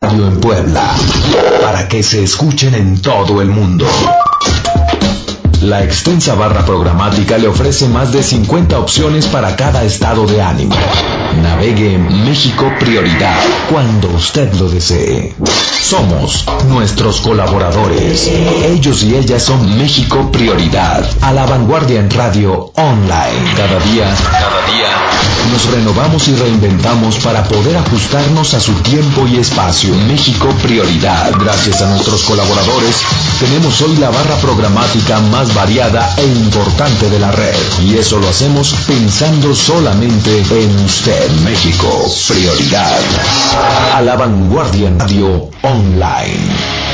Radio en Puebla, para que se escuchen en todo el mundo. La extensa barra programática le ofrece más de 50 opciones para cada estado de ánimo. Navegue en México Prioridad cuando usted lo desee. Somos nuestros colaboradores. Ellos y ellas son México Prioridad. A la vanguardia en radio online. Cada día, cada día, nos renovamos y reinventamos para poder ajustarnos a su tiempo y espacio. México Prioridad. Gracias a nuestros colaboradores, tenemos hoy la barra programática más variada e importante de la red. Y eso lo hacemos pensando solamente en usted, México. Prioridad. A la vanguardia en radio online.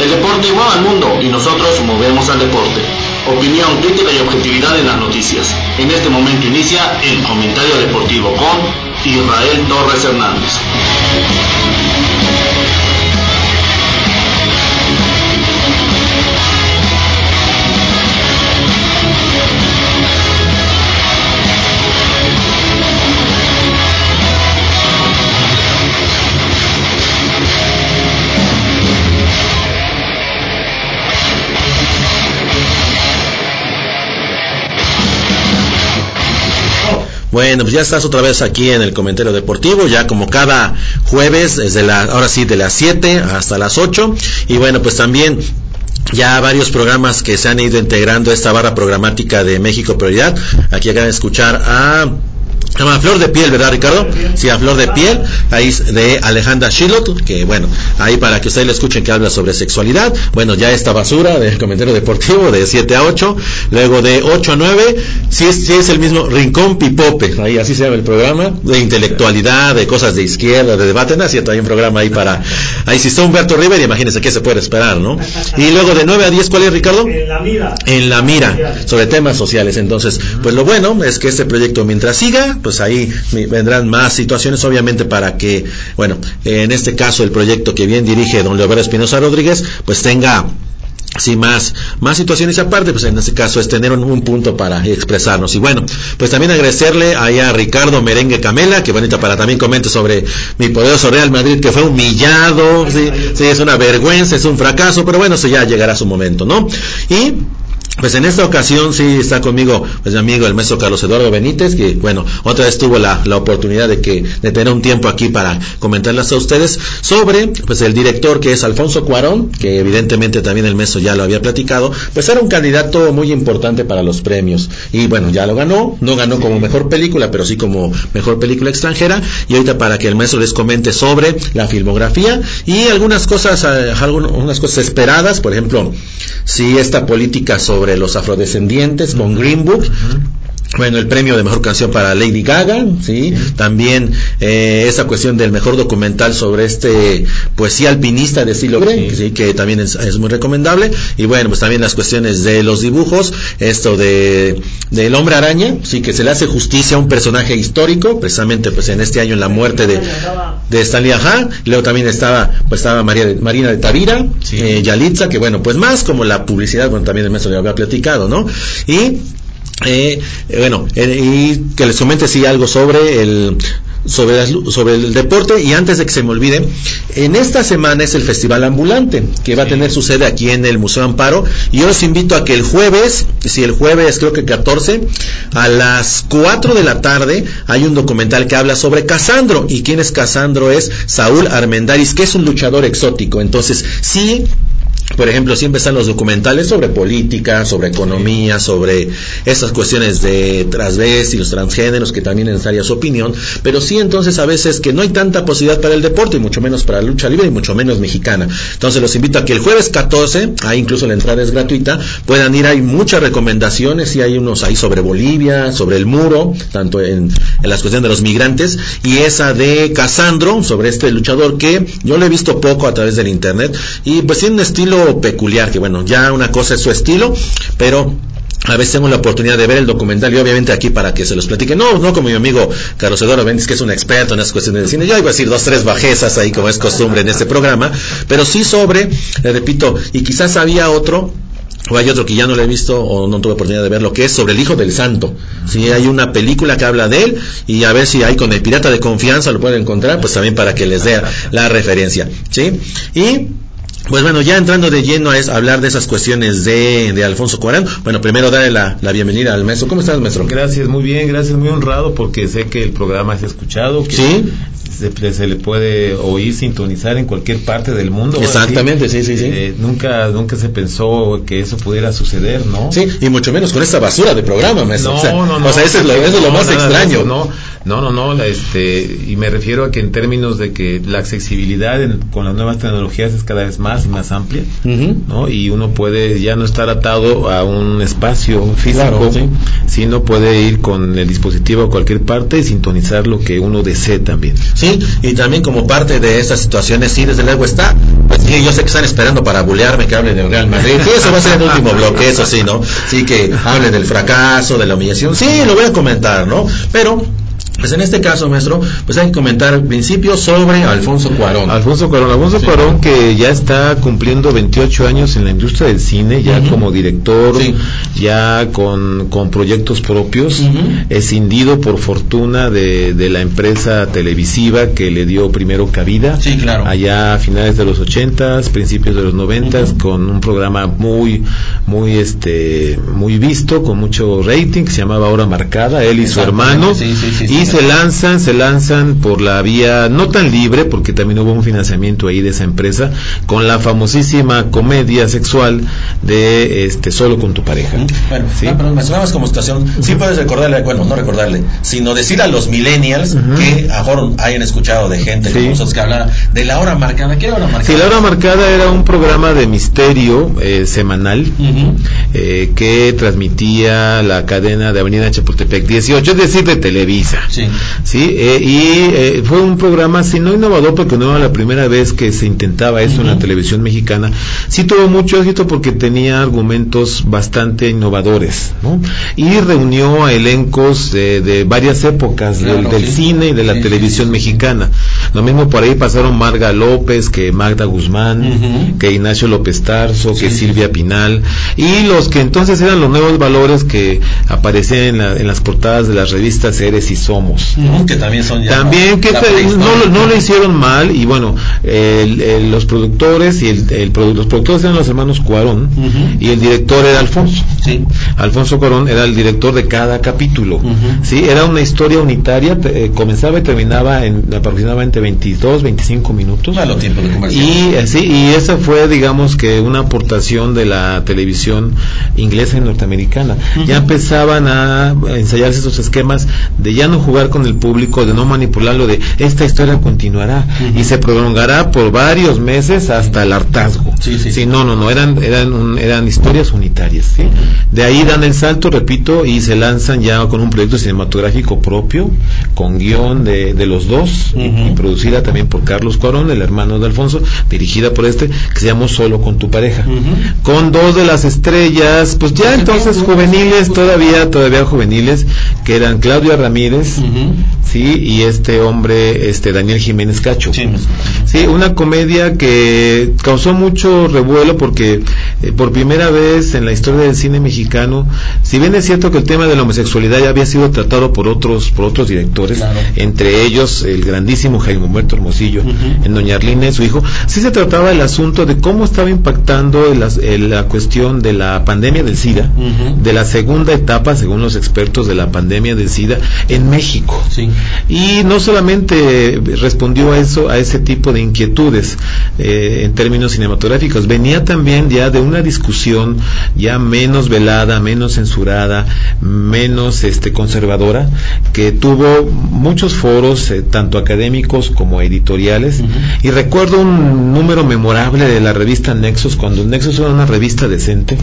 El deporte igual al mundo y nosotros movemos al deporte. Opinión, crítica y objetividad en las noticias. En este momento inicia el comentario deportivo con Israel Torres Hernández. Bueno, pues ya estás otra vez aquí en el comentario deportivo, ya como cada jueves, desde la, ahora sí, de las 7 hasta las 8. Y bueno, pues también ya varios programas que se han ido integrando a esta barra programática de México Prioridad. Aquí acaban de escuchar a llama Flor de Piel, ¿verdad, Ricardo? Sí, a Flor de Piel, ahí de Alejandra Shilot, que bueno, ahí para que ustedes le escuchen que habla sobre sexualidad. Bueno, ya esta basura del comentario deportivo de 7 a 8, luego de 8 a 9, sí es, es el mismo Rincón Pipope, ahí así se llama el programa, de intelectualidad, de cosas de izquierda, de debate, nació hay un programa ahí para, ahí si está Humberto Rivera, imagínense qué se puede esperar, ¿no? Y luego de 9 a 10, ¿cuál es, Ricardo? En la mira. En la mira, sobre temas sociales. Entonces, pues lo bueno es que este proyecto mientras siga, pues ahí vendrán más situaciones, obviamente para que, bueno, en este caso el proyecto que bien dirige don Leopoldo Espinosa Rodríguez, pues tenga sí más más situaciones. Aparte pues en este caso es tener un, un, punto para expresarnos. Y bueno pues también agradecerle ahí a Ricardo Merengue Camela que bonita para también comente sobre mi poderoso Real Madrid que fue humillado sí, sí es una vergüenza es un fracaso pero bueno eso ya llegará su momento no y pues en esta ocasión sí está conmigo pues mi amigo el maestro Carlos Eduardo Benítez, que bueno, otra vez tuvo la, la oportunidad de que, de tener un tiempo aquí para comentarles a ustedes sobre pues el director que es Alfonso Cuarón, que evidentemente también el maestro ya lo había platicado, pues era un candidato muy importante para los premios. Y bueno, ya lo ganó, no ganó como mejor película, pero sí como mejor película extranjera. Y ahorita para que el maestro les comente sobre la filmografía y algunas cosas, algunas cosas esperadas, por ejemplo, si esta política sobre los afrodescendientes con Green Book. Bueno, el premio de mejor canción para Lady Gaga, sí, también eh, esa cuestión del mejor documental sobre este poesía alpinista de estilo sí. sí que también es, es, muy recomendable y bueno, pues también las cuestiones de los dibujos, esto de del hombre araña, sí que se le hace justicia a un personaje histórico, precisamente pues en este año en la muerte de de Stanley Ajá, luego también estaba pues estaba María de, Marina de Tavira, sí. eh, Yalitza, que bueno, pues más como la publicidad, bueno, también el maestro ya había platicado, ¿no? Y eh, bueno, eh, y que les comente sí algo sobre el sobre, sobre el deporte y antes de que se me olvide, en esta semana es el Festival Ambulante, que va a tener su sede aquí en el Museo Amparo. Y yo los invito a que el jueves, si el jueves creo que 14, a las 4 de la tarde hay un documental que habla sobre Casandro. ¿Y quién es Casandro? Es Saúl Armendaris, que es un luchador exótico. Entonces, sí, por ejemplo, siempre están los documentales sobre política, sobre economía, sobre esas cuestiones de y los transgéneros, que también es necesaria su opinión, pero sí entonces a veces que no hay tanta posibilidad para el deporte, y mucho menos para la lucha libre, y mucho menos mexicana. Entonces los invito a que el jueves 14, ahí incluso la entrada es gratuita, puedan ir, hay muchas recomendaciones, y hay unos ahí sobre Bolivia, sobre el muro, tanto en, en las cuestiones de los migrantes, y esa de Casandro, sobre este luchador que yo lo he visto poco a través del internet, y pues tiene un estilo peculiar, que bueno, ya una cosa es su estilo, pero a veces tengo la oportunidad de ver el documental y obviamente aquí para que se los platique. No, no como mi amigo Carlos Eduardo Benítez, que es un experto en esas cuestiones de cine. Yo iba a decir dos, tres bajezas ahí como es costumbre en este programa, pero sí sobre, le repito, y quizás había otro o hay otro que ya no lo he visto o no tuve oportunidad de verlo, que es sobre el Hijo del Santo. Si hay una película que habla de él y a ver si hay con el pirata de confianza lo pueden encontrar, pues también para que les dé la referencia. ¿sí? Y pues bueno, ya entrando de lleno a hablar de esas cuestiones de, de Alfonso Cuarán, bueno, primero darle la, bienvenida al maestro. ¿Cómo estás, maestro? Gracias, muy bien, gracias, muy honrado porque sé que el programa es escuchado. Que sí. Se, le puede oír, sintonizar en cualquier parte del mundo. Exactamente, sí, sí, sí. Eh, nunca, nunca se pensó que eso pudiera suceder, ¿no? Sí, y mucho menos con esta basura de programa, maestro. No, no, no. O sea, eso es lo, eso es lo más extraño. no, no, no, no, este, y me refiero a que en términos de que la accesibilidad con las nuevas tecnologías es cada vez más y más amplia, ¿no? Y uno puede ya no estar atado a un espacio físico, sino puede ir con el dispositivo a cualquier parte y sintonizar lo que uno desee también. Sí, y también como parte de estas situaciones, sí, desde luego está, pues sí, yo sé que están esperando para bulearme que hable del Real Madrid, sí, eso va a ser el último bloque, eso sí, ¿no? Sí, que hable del fracaso, de la humillación, sí, lo voy a comentar, ¿no? Pero pues en este caso, maestro, pues hay que comentar principios sobre Alfonso Cuarón. Alfonso Cuarón, Alfonso Cuarón que ya está cumpliendo 28 años en la industria del cine, ya como director, ya con, con, proyectos propios, escindido por fortuna de, de, la empresa televisiva que le dio primero cabida, sí, claro. allá a finales de los 80 principios de los 90 con un programa muy, muy, este, muy visto, con mucho rating, que se llamaba Hora Marcada, él y su hermano, y se lanzan, se lanzan por la vía no tan libre, porque también hubo un financiamiento ahí de esa empresa, con la famosísima comedia sexual de este Solo con tu pareja. Bueno, ¿sí? Ah, pero mencionabas como situación, sí puedes recordarle, bueno, no recordarle, sino decir a los millennials que a mejor hayan escuchado de gente como nosotros que hablara de la hora marcada. ¿Qué hora marcada? Sí, la hora marcada era un programa de misterio eh, semanal eh, que transmitía la cadena de Avenida Chapultepec 18, es decir, de Televisa. Sí. ¿Sí? Eh, y eh, fue un programa, si no innovador, porque no era la primera vez que se intentaba eso en la televisión mexicana, sí tuvo mucho éxito porque tenía argumentos bastante innovadores, ¿no? Y reunió a elencos de, varias épocas del, cine y de la televisión mexicana. Lo mismo por ahí pasaron Marga López, que Magda Guzmán, que Ignacio López Tarso, que Silvia Pinal, y los que entonces eran los nuevos valores que aparecían en, las portadas de las revistas Eres y Somos. Que también son También que no, no, lo hicieron mal, y bueno, los productores y el, los productores eran los hermanos Cuarón, y el director era Alfonso. Alfonso Cuarón era el director de cada capítulo. ¿sí? Era una historia unitaria, eh, comenzaba y terminaba en aproximadamente 22, 25 minutos. tiempo de y, eh, sí, y esa fue, digamos que, una aportación de la televisión inglesa y norteamericana. Ya empezaban a ensayarse esos esquemas de ya no jugar con el público, de no manipularlo, de esta historia continuará y se prolongará por varios meses hasta el hartazgo. Sí, sí, no, no, no, eran, eran, eran historias unitarias. ¿sí? De ahí dan el salto, repito, y se lanzan ya con un proyecto cinematográfico propio, con guion de, de los dos, y producida también por Carlos Cuarón, el hermano de Alfonso, dirigida por este, que se llamó Solo con tu pareja. Con dos de las estrellas, pues ya entonces juveniles, todavía, todavía juveniles, que eran Claudia Ramírez, sí, y este hombre, este Daniel Jiménez Cacho. Sí. Sí, una comedia que causó mucho revuelo porque eh, por primera vez en la historia del cine mexicano, si bien es cierto que el tema de la homosexualidad ya había sido tratado por otros por otros directores, Claro. entre ellos el grandísimo Jaime Humberto Hermosillo, en Doña Arlene, su hijo, sí se trataba el asunto de cómo estaba impactando el el- la cuestión de la pandemia del SIDA, de la segunda etapa, según los expertos, de la pandemia del SIDA en México. Sí. Y no solamente respondió a eso, a ese tipo de inquietudes eh, en términos cinematográficos, venía también ya de una discusión ya menos velada, menos censurada, menos este conservadora, que tuvo muchos foros, eh, tanto académicos como editoriales. Y recuerdo un número memorable de la revista Nexus, cuando Nexus era una revista decente.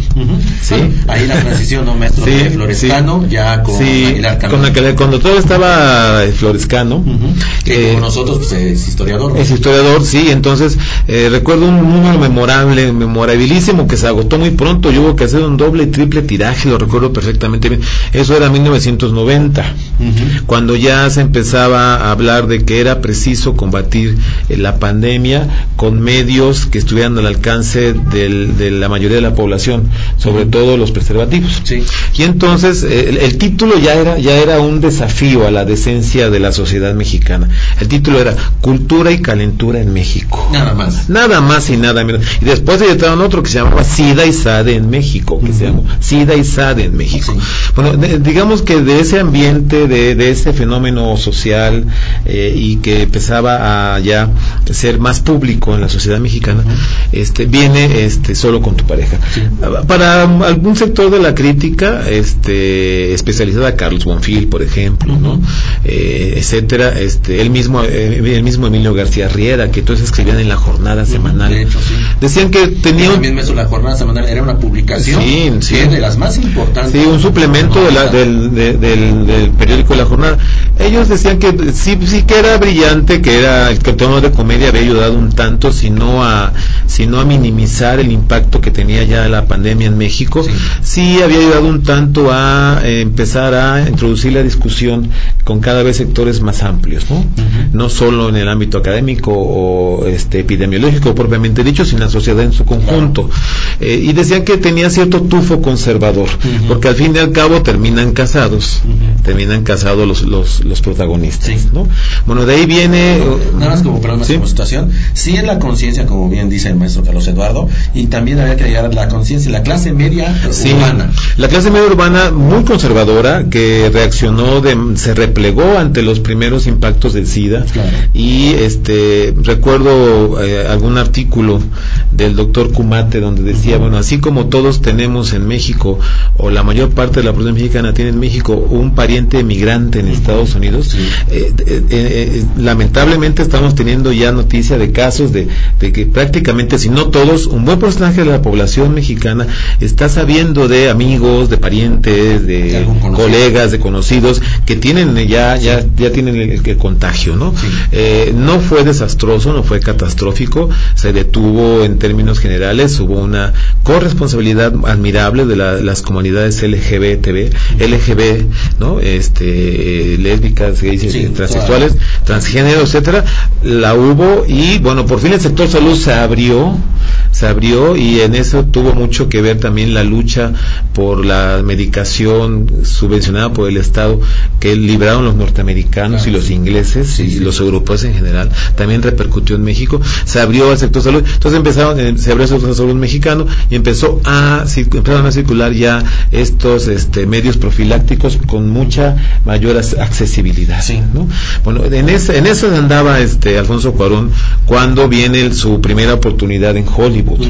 Sí. Ahí la transición, ¿no? Maestro Sí, de Florescano, sí. ya con Sí, con cuando todo estaba eh, Florescano. Que eh, como nosotros, pues, es historiador. ¿no? es historiador, sí, entonces eh, recuerdo un número memorable, memorabilísimo que se agotó muy pronto y hubo que hacer un doble y triple tiraje, lo recuerdo perfectamente bien. Eso era 1990, Ujú. cuando ya se empezaba a hablar de que era preciso combatir eh, la pandemia con medios que estuvieran al alcance del- de la mayoría de la población, sobre todo los preservativos. Sí. Y entonces el, el título ya era ya era un desafío a la decencia de la sociedad mexicana. El título era Cultura y calentura en México. Nada más. Nada más y nada menos. Y después editaron otro que se llamaba SIDA y SADE en México, que se llamó SIDA y SADE en México. Sí. Bueno, de- digamos que de ese ambiente, de, de ese fenómeno social eh, y que empezaba a ya ser más público en la sociedad mexicana, este viene este solo con tu pareja. Sí. Para algún sector de la crítica, este especializada Carlos Bonfil, por ejemplo, ¿no? Eh, etcétera, este el mismo eh, el mismo Emilio García Riera, que todos escribían en la jornada semanal. de hecho, sí. Decían que tenía también Maestro, la jornada semanal era una publicación Sí, sí. que de las más importantes. Sí, un suplemento de la- del, de- del- del periódico de la jornada. Ellos decían que sí, sí que era brillante, que era el que tono de comedia había ayudado un tanto, sino a, sino a minimizar el impacto que tenía ya la pandemia en México. Sí. Sí, había ayudado un tanto a eh, empezar a introducir la discusión con cada vez sectores más amplios, ¿no? No solo en el ámbito académico o este epidemiológico propiamente dicho, sino en la sociedad en su conjunto. Eh, y decían que tenía cierto tufo conservador, porque al fin y al cabo terminan casados, terminan casados los, los, los protagonistas, Sí. ¿no? Bueno, de ahí viene... Nada más como, perdón, Sí. como situación, sí en la conciencia, como bien dice el maestro Carlos Eduardo, y también había que llegar a la conciencia, la clase media Sí, urbana. La clase media urbana muy conservadora que reaccionó, de, se replegó ante los primeros impactos del SIDA Claro. y este recuerdo eh, algún artículo del doctor Kumate donde decía, bueno, así como todos tenemos en México o la mayor parte de la población mexicana tiene en México un pariente emigrante en Estados Unidos, Sí. eh, eh, lamentablemente estamos teniendo ya noticia de casos de, de que prácticamente, si no todos, un buen porcentaje de la población mexicana está sabiendo de amigos, de parientes, De colegas, de conocidos que tienen ya ya ya tienen el, el contagio, ¿no? Sí. Eh, no fue desastroso, no fue catastrófico, se detuvo en términos generales, hubo una corresponsabilidad admirable de la- las comunidades LGBTB, LGB, ¿no? Este, lésbicas, gays, Sí, eh, transexuales, transgénero, etcétera, la hubo y bueno, por fin el sector salud se abrió, se abrió y en eso tuvo mucho que ver también la lucha por la medicación subvencionada por el Estado que libraron los norteamericanos Claro. y los ingleses Sí, y sí. los europeos en general, también repercutió en México, se abrió el sector salud, entonces empezaron, eh, se abrió el sector salud mexicano y empezó a, empezaron a circular ya estos este, medios profilácticos con mucha mayor ac- accesibilidad. Sí. ¿no? Bueno, en, ese, en eso andaba este Alfonso Cuarón cuando viene el- su primera oportunidad en Hollywood,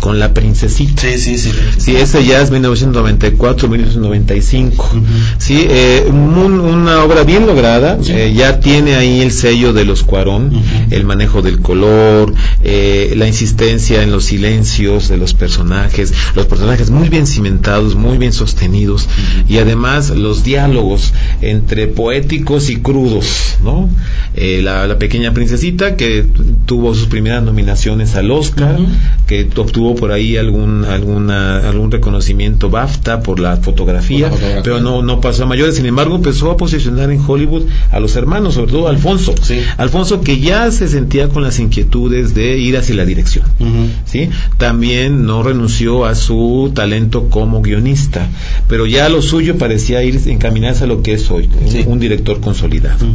con la princesita. Sí, sí, sí. Sí, ese ya es 1994, 1995. Ujú. Sí, eh, un- una obra bien lograda, Sí. eh, ya tiene ahí el sello de los Cuarón, Ujú. el manejo del color, eh, la insistencia en los silencios de los personajes, los personajes muy bien cimentados, muy bien sostenidos, y además los diálogos entre poéticos y crudos, ¿no? Eh, la, la pequeña princesita que tuvo sus primeras nominaciones al Oscar, que obtuvo por ahí algún alguna algún reconocimiento BAFTA por la fotografía, pero no no pasó a mayores. Sin embargo, empezó a posicionar en Hollywood a los hermanos, sobre todo a Alfonso. Alfonso que ya se sentía con las inquietudes de ir hacia la dirección. ¿sí? También no renunció a su talento como guionista, pero ya lo suyo parecía ir encaminarse a lo que es hoy, un, director consolidado.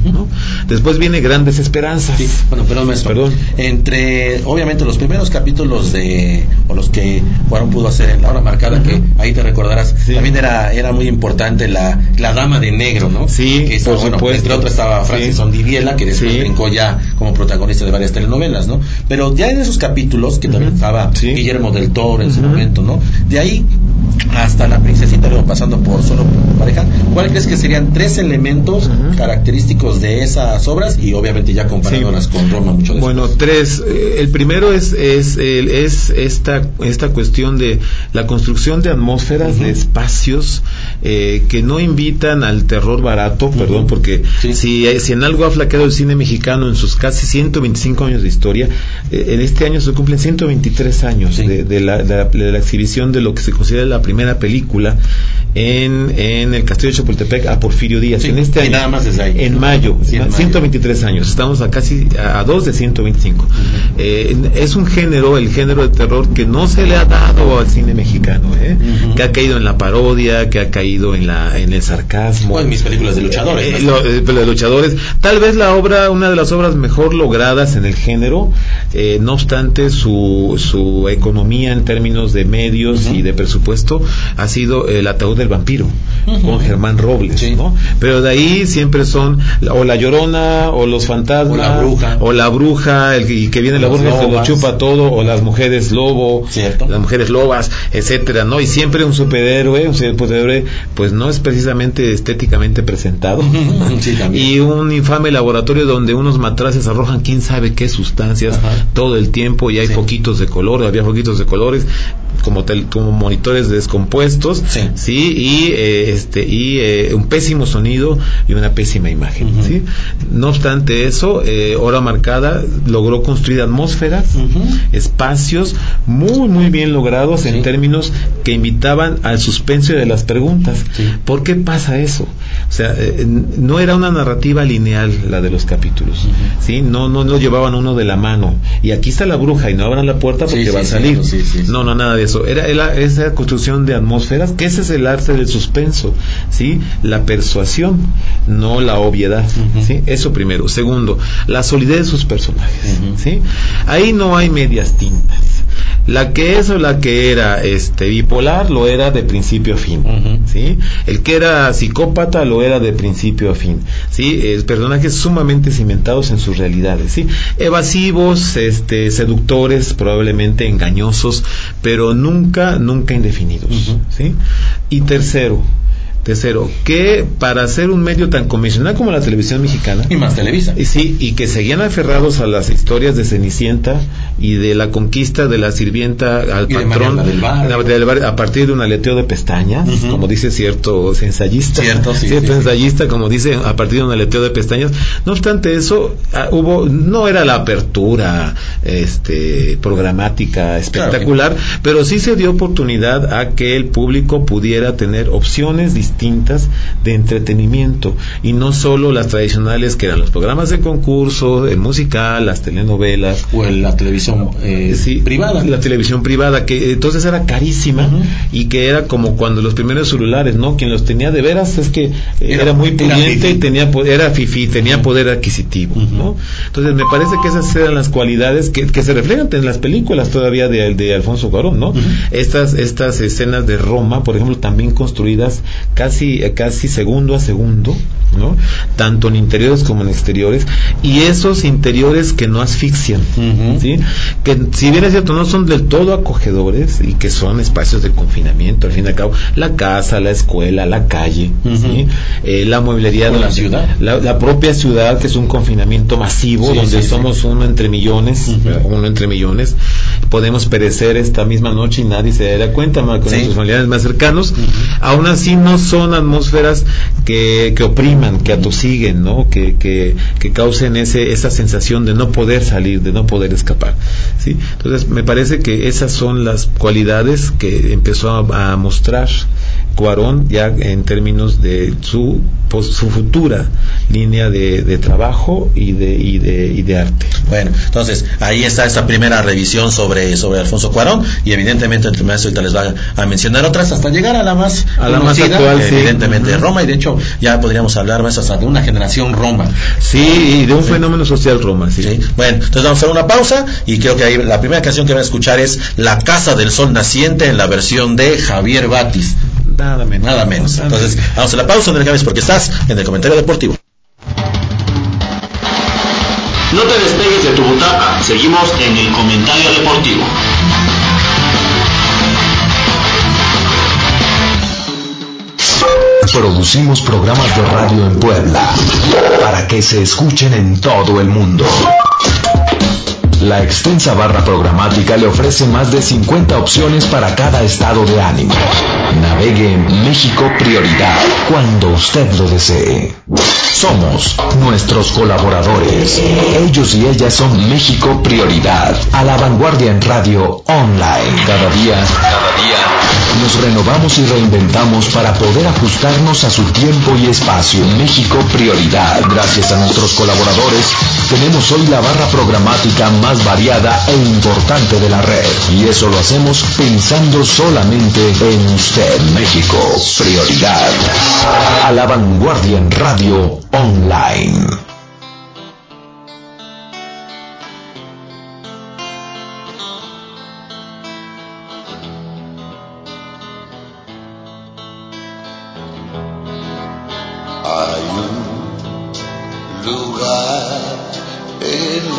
Después viene Grandes Esperanzas. Bueno, perdón, Perdón. Entre, obviamente, los primeros capítulos de, o los que Juan pudo hacer en la hora marcada, que ahí te recordarás, también era, era muy importante la, la dama de negro, ¿no? Sí, que por bueno, supuesto. Entre otras estaba Francis sí. Ondiviela, que después brincó ya como protagonista de varias telenovelas, ¿no? Pero ya en esos capítulos, que también estaba Guillermo del Toro en ese momento, ¿no? De ahí hasta la princesita, luego pasando por solo pareja, ¿cuál crees que serían tres elementos característicos de esas obras y obviamente ya comparándolas con Roma mucho después? Bueno, tres. Eh, el primero es, es, es esta, esta cuestión de la construcción de atmósferas, de espacios eh, que no invitan al terror barato, perdón, porque si, si en algo ha flaqueado el cine mexicano en sus casi 125 años de historia, eh, en este año se cumplen 123 años de, la, de, la, exhibición de lo que se considera la primera película en, en el Castillo de Chapultepec a Porfirio Díaz. en este año, nada más desde ahí. En mayo, 123 años. Estamos a casi a, dos de 125. Eh, es un género, el género de terror, que no se le ha dado al cine mexicano, ¿eh? que ha caído en la parodia, que ha caído en, la, en el sarcasmo. en mis películas de luchadores. Eh, eh, de luchadores. Tal vez la obra, una de las obras mejor logradas en el género, no obstante su, su economía en términos de medios y de presupuesto, ha sido El ataúd del vampiro, con Germán Robles. ¿no? Pero de ahí siempre son o la llorona, o los fantasmas, o la bruja, o la bruja el, y que viene la y se lo chupa todo, o las mujeres lobo, las mujeres lobas, etcétera, ¿no? Y siempre un superhéroe, un superhéroe, pues no es precisamente estéticamente presentado. y un infame laboratorio donde unos matraces arrojan quién sabe qué sustancias todo el tiempo y hay poquitos de color, había poquitos de colores como, como monitores descompuestos, sí, y eh, este y eh, un pésimo sonido y una pésima imagen, ¿sí? No obstante eso, eh, hora marcada logró construir atmósferas, espacios muy muy bien logrados en términos que invitaban al suspenso de las preguntas. ¿Por qué pasa eso? O sea, no era una narrativa lineal la de los capítulos, ¿sí? No no no llevaban uno de la mano y aquí está la bruja y no abran la puerta porque va a salir. No, no nada de eso. Era, esa construcción de atmósferas, que ese es el arte del suspenso, ¿sí? La persuasión, no la obviedad, ¿sí? Eso primero. Segundo, la solidez de sus personajes, ¿sí? Ahí no hay medias tintas. La que es o la que era este bipolar lo era de principio a fin, ¿sí? El que era psicópata lo era de principio a fin, ¿sí? El personajes sumamente cimentados en sus realidades, ¿sí? Evasivos, este seductores, probablemente engañosos, pero nunca nunca indefinidos, ¿sí? Y tercero, Tercero, que para ser un medio tan convencional como la televisión mexicana. Y más Televisa. Y sí, y que seguían aferrados a las historias de Cenicienta y de la conquista de la sirvienta al patrón a partir de un aleteo de pestañas, como dice cierto ensayista. Cierto, cierto ensayista, como dice, a partir de un aleteo de pestañas. No obstante eso, ah, hubo, no era la apertura este, programática espectacular, pero sí se dio oportunidad a que el público pudiera tener opciones distintas distintas de entretenimiento y no solo las tradicionales que eran los programas de concurso, el musical, las telenovelas o la televisión eh, privada. La televisión privada que entonces era carísima y que era como cuando los primeros celulares, ¿no? Quien los tenía de veras es que era, muy pudiente y tenía era fifi, tenía poder adquisitivo, ¿no? Entonces me parece que esas eran las cualidades que, se reflejan en las películas todavía de, de Alfonso Cuarón, ¿no? Estas estas escenas de Roma, por ejemplo, también construidas casi, casi segundo a segundo, ¿no? Tanto en interiores como en exteriores, y esos interiores que no asfixian, ¿sí? Que si bien es cierto, no son del todo acogedores y que son espacios de confinamiento, al fin y al cabo, la casa, la escuela, la calle, eh, la mueblería de la ciudad, la, propia ciudad, que es un confinamiento masivo, donde somos uno entre millones, uno entre millones, podemos perecer esta misma noche y nadie se dará cuenta más con nuestros familiares más cercanos. Aún así no son atmósferas que, que opriman, que atosiguen, ¿no? Que, que, que, causen ese, esa sensación de no poder salir, de no poder escapar. ¿sí? Entonces me parece que esas son las cualidades que empezó a, a mostrar Cuarón ya en términos de su, pues, su futura línea de, de trabajo y de, y, de, y de arte. Bueno, entonces ahí está esta primera revisión sobre, sobre Alfonso Cuarón y evidentemente entre más ahorita les va a mencionar otras hasta llegar a la más a la más actual, evidentemente sí. Roma y de hecho ya podríamos hablar más hasta de una generación Roma. Sí, y de un sí. fenómeno social Roma, sí. sí. Bueno, entonces vamos a hacer una pausa y creo que ahí la primera canción que van a escuchar es La Casa del Sol Naciente en la versión de Javier Batis. Nada menos. Nada menos. Entonces, vamos a la pausa, no le porque estás en el comentario deportivo. No te despegues de tu butaca, seguimos en el comentario deportivo. Producimos programas de radio en Puebla para que se escuchen en todo el mundo. La extensa barra programática le ofrece más de 50 opciones para cada estado de ánimo. Navegue en México Prioridad cuando usted lo desee. Somos nuestros colaboradores. Ellos y ellas son México Prioridad. A la vanguardia en radio online. Cada día, cada día, nos renovamos y reinventamos para poder ajustarnos a su tiempo y espacio. México Prioridad. Gracias a nuestros colaboradores, tenemos hoy la barra programática más variada e importante de la red. Y eso lo hacemos pensando solamente en usted, México. Prioridad. A la vanguardia en radio online.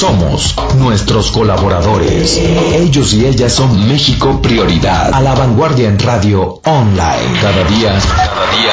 Somos nuestros colaboradores. Ellos y ellas son México Prioridad. A la vanguardia en radio online. Cada día, cada día,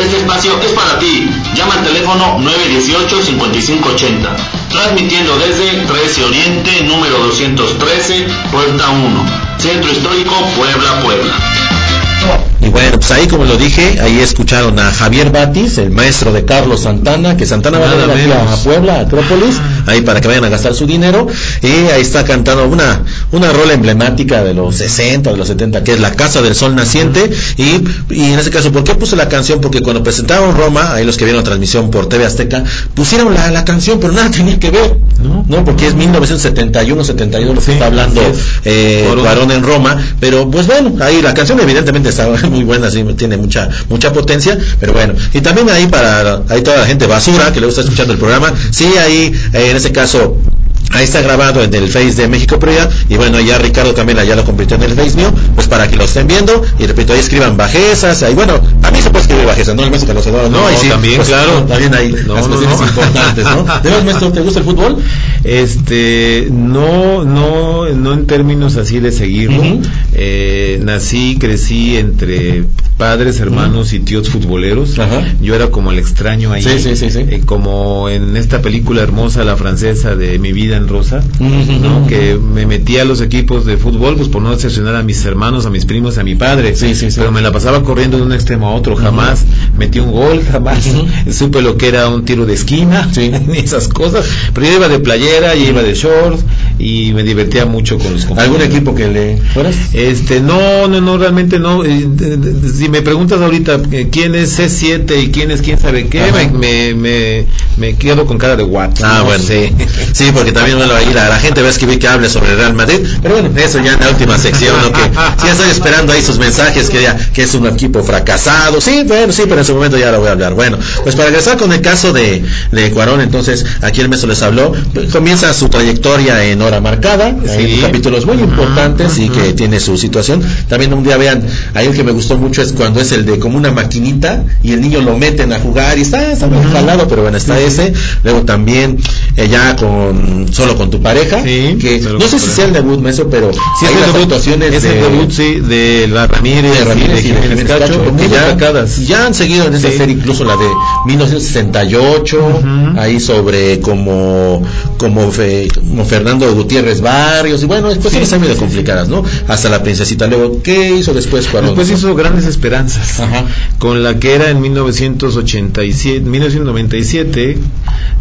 Este espacio es para ti. Llama al teléfono 918-5580. Transmitiendo desde 13 Oriente, número 213, Puerta 1. Centro Histórico, Puebla, Puebla. Y bueno, pues ahí como lo dije, ahí escucharon a Javier Batis, el maestro de Carlos Santana, que Santana va a venir aquí a. Puebla, a Acrópolis, ahí para que vayan a gastar su dinero, y ahí está cantando una, una rola emblemática de los 60, de los 70, que es La Casa del Sol Naciente, y, y en ese caso, ¿por qué puse la canción? Porque cuando presentaron Roma, ahí los que vieron la transmisión por TV Azteca, pusieron la, la canción, pero nada tenía que ver, ¿No? ¿no? Porque es 1971, 72 lo que Sí, está hablando eh, Cuarón. En Roma, pero pues bueno, ahí la canción evidentemente está muy buena, sí, tiene mucha mucha potencia, pero bueno, y también ahí para ahí toda la gente basura que le gusta escuchando el programa, sí, ahí eh, en ese caso Ahí está grabado en el Face de México Prioridad y bueno, ya Ricardo Camela ya lo convirtió en el Face mío, pues para que lo estén viendo y repito, ahí escriban bajezas, ahí bueno, a mí se puede escribir bajezas, no el maestro Carlos Eduardo, no, No, ahí sí, también, pues, claro. también hay No, las cuestiones no. importantes, ¿no? ¿De verdad, maestro, te gusta el fútbol? Este, no, no, no en términos así de seguirlo. Eh, nací, crecí entre padres, hermanos y tíos futboleros. Yo era como el extraño ahí. Sí, sí, sí. Eh, como en esta película hermosa, la francesa de Mi vida en rosa, ¿no? que me metí a los equipos de fútbol, pues por no decepcionar a mis hermanos, a mis primos, a mi padre. Sí, sí, sí. Pero me la pasaba corriendo de un extremo a otro. Jamás metí un gol, jamás supe lo que era un tiro de esquina, ni esas cosas. Pero yo iba de playera, yo iba de shorts y me divertía mucho con los compañeros. ¿Algún equipo que le fueras? Este, no, no, no, realmente no. Eh, me preguntas ahorita eh, quién es C7 y quién es quién sabe qué, me, me, me, quedo con cara de what. Ah, No bueno, sí. Sí, porque también bueno, ahí la, la gente va a escribir que hable sobre Real Madrid. Pero bueno, eso ya en la última sección, ¿no? Que sí estoy esperando ahí sus mensajes, que ya, que es un equipo fracasado. Sí, bueno, sí, pero en su momento ya lo voy a hablar. Bueno, pues para regresar con el caso de, de Cuarón, entonces, aquí el maestro les habló, comienza su trayectoria en hora marcada, hay capítulos muy importantes y que tiene su situación. También un día vean, ahí el que me gustó mucho es cuando es el de como una maquinita y el niño lo meten a jugar y está, está muy jalado, pero bueno, está ese. Luego también eh, ya con solo con tu pareja, Sí, que no sé si sea el debut, maestro, pero Sí, hay es las debut, actuaciones es de, el debut, sí, de la Ramírez, de Ramírez y y de de Jiménez Cacho, Cacho, ya, han seguido en esa Sí. serie, incluso la de 1968, Ujú. ahí sobre como, como, fe- como Fernando Gutiérrez Barrios, y bueno, cuestiones Sí, han medio complicadas, ¿no? Hasta la princesita. Luego, ¿qué hizo después Cuarón? Después hizo Grandes Esperanzas, Ajá. con la que era en 1987, 1997,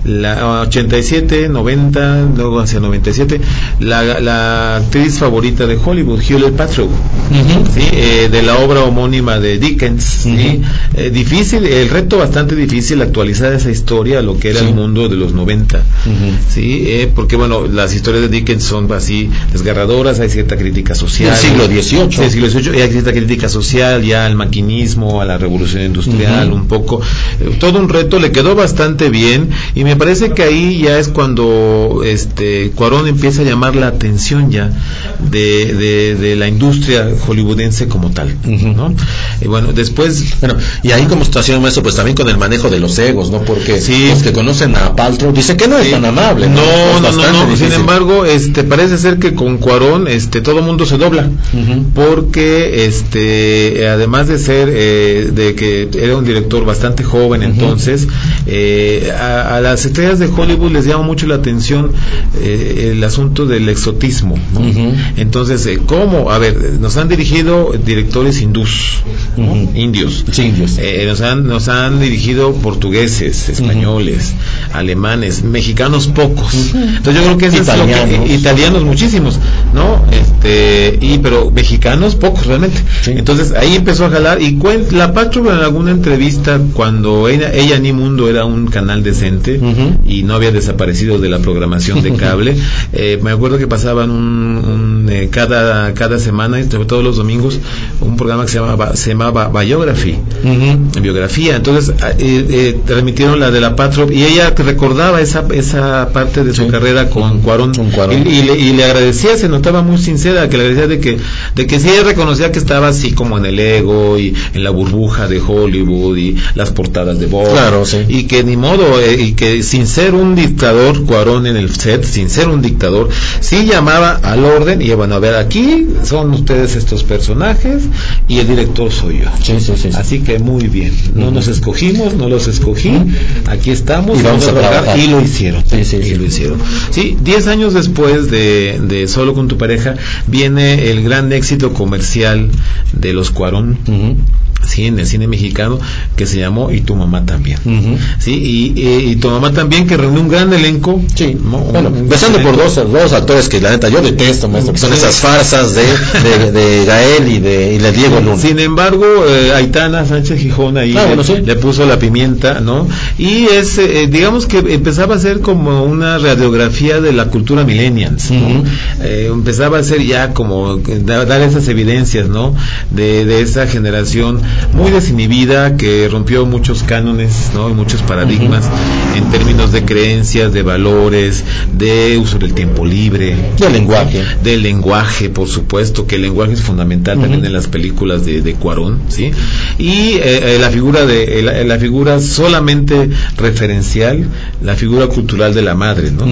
la 87, 90, luego hacia 97, la, la actriz favorita de Hollywood, Hewlett Patrick. Eh, de la obra homónima de Dickens. Eh, difícil, el reto bastante difícil actualizar esa historia a lo que era Sí. el mundo de los 90. Ujú. Sí, eh, porque bueno, las historias de Dickens son así desgarradoras, hay cierta crítica social. Del siglo XVIII. Del siglo XVIII, y hay cierta crítica social ya al maquinismo, a la revolución industrial, un poco. eh, todo un reto, le quedó bastante bien y me parece que ahí ya es cuando este Cuarón empieza a llamar la atención ya de, de, de la industria hollywoodense como tal. ¿no? Y bueno, después Bueno, y ahí como situación maestro, pues también con el manejo de los egos, ¿no? Porque Sí. los que conocen a Paltrow dice que no es Sí. tan amable. No, no, no, no. Sin embargo, este parece ser que con Cuarón, este todo mundo se dobla, porque este además de ser eh, de que era un director bastante joven, entonces eh, a, a las estrellas de Hollywood les llama mucho la atención eh, el asunto del exotismo. Entonces, eh, ¿cómo? A ver, nos han dirigido directores hindús, indios. Sí, indios. Nos, han, nos han dirigido portugueses, españoles, alemanes, mexicanos pocos. Entonces yo creo que eso es lo que- Italianos. italianos muchísimos, ¿no? Este, y pero mexicanos pocos realmente. Sí. Entonces ahí empezó a jalar y cuen- la Pacho en alguna entrevista cuando ella, ella ni Mundo era un canal decente y no había desaparecido de la programación de cable, eh, me acuerdo que pasaban un, un, eh, cada cada semana y sobre todo los domingos un programa que se llamaba se llamaba Biography biografía. Entonces eh, eh, transmitieron la de la Patrop y ella recordaba esa esa parte de su Sí. carrera con Cuarón, Con Cuarón. Y, y le, y le agradecía, se notaba muy sincera, que le agradecía de que de que sí ella reconocía que estaba así como en el ego y en la burbuja de Hollywood y las portadas de Vogue Claro, sí. y que ni modo eh, y que sin ser un dictador Cuarón en el set, sin ser un dictador, sí llamaba al orden y bueno, a ver, aquí son ustedes estos personajes y el director soy yo. Sí, sí, sí. sí. Así que muy bien. No nos escogimos, no los escogí. Aquí estamos Y vamos a trabajar. Y lo hicieron. Sí, sí, y lo hicieron. Sí, diez años después de, de Solo con tu pareja viene el gran éxito comercial de los Cuarón. Mm-hmm. Sí, en el cine mexicano que se llamó Y tu mamá también. Sí, y, y- y tu mamá también que reunió un gran elenco. Sí, ¿no? bueno, empezando por dos, dos actores que la neta yo detesto, maestro, que son esas farsas de, de, de Gael y de, y de Diego Luna. Sin embargo, eh, Aitana Sánchez Gijón ahí Ah, le, bueno, sí. le puso la pimienta, ¿no? Y es, eh, digamos que empezaba a ser como una radiografía de la cultura millennials. Eh, empezaba a ser ya como que da- dar esas evidencias, ¿no? De, de esa generación muy desinhibida que rompió muchos cánones, ¿no? Y muchos paradigmas en términos de creencias, de valores, de uso del tiempo libre, Del lenguaje. del lenguaje, por supuesto, que el lenguaje es fundamental Ujú. también en las películas de, de Cuarón, ¿sí? Y eh, eh, la figura de eh, la, la figura solamente referencial, la figura cultural de la madre, ¿no?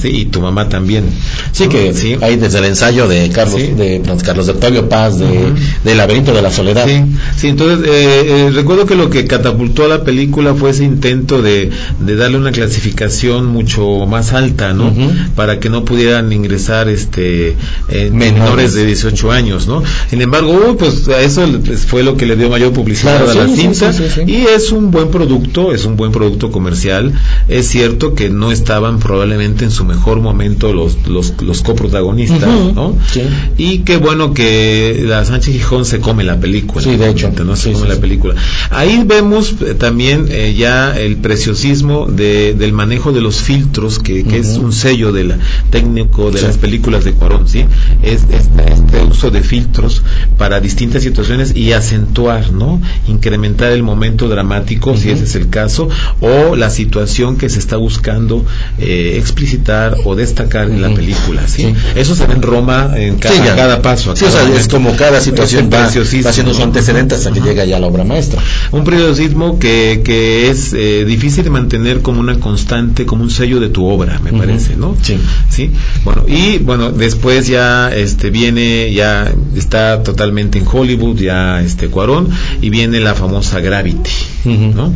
Sí, y tu mamá también. Sí, que sí. hay desde el ensayo de Carlos, Sí. de, Carlos de Octavio Paz, de, del laberinto de la soledad. Sí, sí, entonces eh, eh, recuerdo que lo que catapultó a la película fue ese intento de, de darle una clasificación mucho más alta, ¿no? Para que no pudieran ingresar este eh, Menores. de 18 años, ¿no? Sin embargo, pues a eso fue lo que le dio mayor publicidad Claro, a la sí, cinta sí, sí, sí. y es un buen producto, es un buen producto comercial. Es cierto que no estaban probablemente en su mejor momento los los, los coprotagonistas, Ujú. ¿no? Sí. Y qué bueno que la Sánchez Gijón se come la película. Sí, de hecho. No Sí, sí, la película. Ahí vemos eh, también eh, ya el preciosismo de, del manejo de los filtros, que, que es un sello de la técnico de las películas de Cuarón, ¿sí? Es este, este uso de filtros para distintas situaciones y acentuar, ¿no? Incrementar el momento dramático, si ese es el caso, o la situación que se está buscando eh, explicitar o destacar en la película, ¿sí? Sí. Eso se ve en Roma en cada, Sí, paso. a Sí, o cada sea, es como cada situación Este va, preciosismo, va haciendo su antecedente hasta que llega ya la obra maestra. Un periodismo que, que es eh, difícil de mantener como una constante, como un sello de tu obra, me parece, ¿no? Sí. Sí. Bueno, y bueno, después ya este viene, ya está totalmente en Hollywood, ya este Cuarón, y viene la famosa Gravity. ¿no?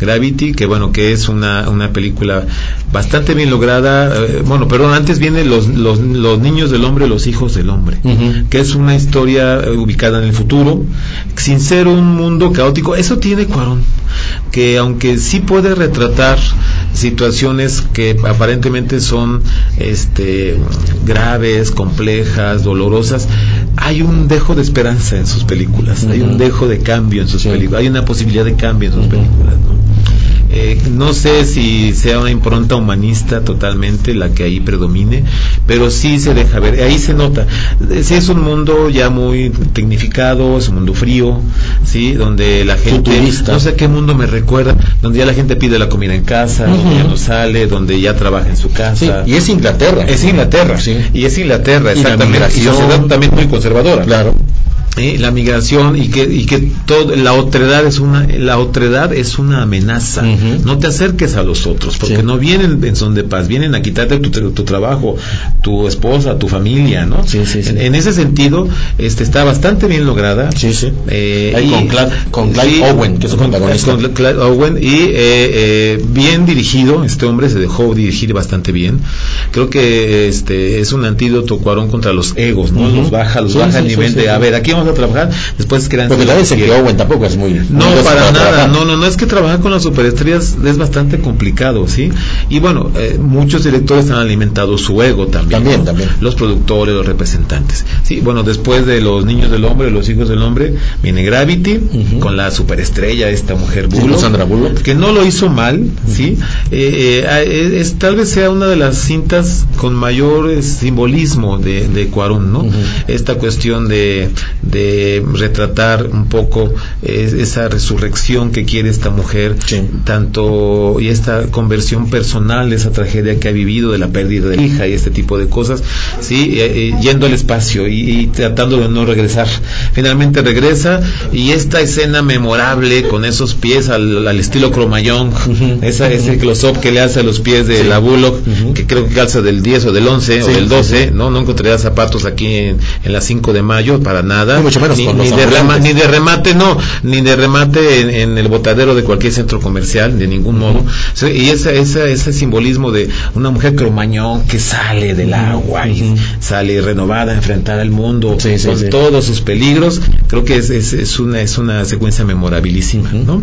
Gravity, que bueno, que es una, una película bastante bien lograda, eh, bueno, perdón, antes viene los, los, los niños del hombre, los hijos del hombre que es una historia eh, ubicada en el futuro, sin un mundo caótico. Eso tiene Cuarón, que aunque sí puede retratar situaciones que aparentemente son este graves, complejas, dolorosas, hay un dejo de esperanza en sus películas, hay un dejo de cambio en sus Sí. películas, hay una posibilidad de cambio en sus películas, ¿no? Eh, no sé si sea una impronta humanista totalmente la que ahí predomine, pero sí se deja ver, ahí se nota. Sí es un mundo ya muy tecnificado, es un mundo frío, sí, donde la gente, Futurista. no sé qué mundo me recuerda, donde ya la gente pide la comida en casa, donde ya no sale, donde ya trabaja en su Sí, casa. y es Inglaterra. Es Inglaterra, Sí. y es Inglaterra, la exactamente, y migración. sociedad también muy conservadora. Claro. Eh, la migración y que y que todo la otredad es una la otredad es una amenaza. No te acerques a los otros porque Sí. no vienen en son de paz vienen a quitarte tu, tu- trabajo tu esposa tu familia no Sí, sí, sí. En, en ese sentido este está bastante bien lograda. Sí, sí. Eh, Ahí y- con Cla- con Clive Owen, que es el con, protagonista. con Clive Owen y eh, eh, bien dirigido este hombre se dejó dirigir bastante bien. Creo que este es un antídoto Cuarón contra los egos no los baja los baja sí, nivel de a ver aquí vamos a trabajar después crean Porque quieren. Owen tampoco es muy... No, muy para nada, trabajar. no, no, no, es que trabajar con las superestrellas es bastante complicado, ¿sí? Y bueno, eh, muchos directores han alimentado su ego también. También, ¿no? también. Los productores, los representantes. Sí, bueno, después de Los Niños del Hombre, Los Hijos del Hombre, viene Gravity, con la superestrella, esta mujer Bullock, Sandra Bullock. que no lo hizo mal, ¿sí? Eh, eh, es, tal vez sea una de las cintas con mayor eh, simbolismo de, de Cuarón, ¿no? Esta cuestión de, de retratar un poco eh, esa resurrección que quiere esta mujer, Sí. tanto y esta conversión personal de esa tragedia que ha vivido, de la pérdida de la hija y este tipo de cosas, sí, Eh, eh, yendo al espacio y, y tratando de no regresar. Finalmente regresa y esta escena memorable con esos pies al, al estilo Cromayón, Ujú. esa, ese close-up que le hace a los pies de Sí. la Bullock, que creo que calza del 10 o del 11 o del sí, 12, sí. ¿no? No encontraría zapatos aquí en, en la 5 de mayo para nada. Mucho menos ni, con los ni de rema- ambulantes. ni de remate, no, ni de remate en, en el botadero de cualquier centro comercial, de ningún modo. Sí, y ese, ese, ese simbolismo de una mujer cromañón que sale del agua y sale renovada a enfrentar al mundo Sí, sí, con todos sus peligros, creo que es, es, es una, es una secuencia memorabilísima, ¿no?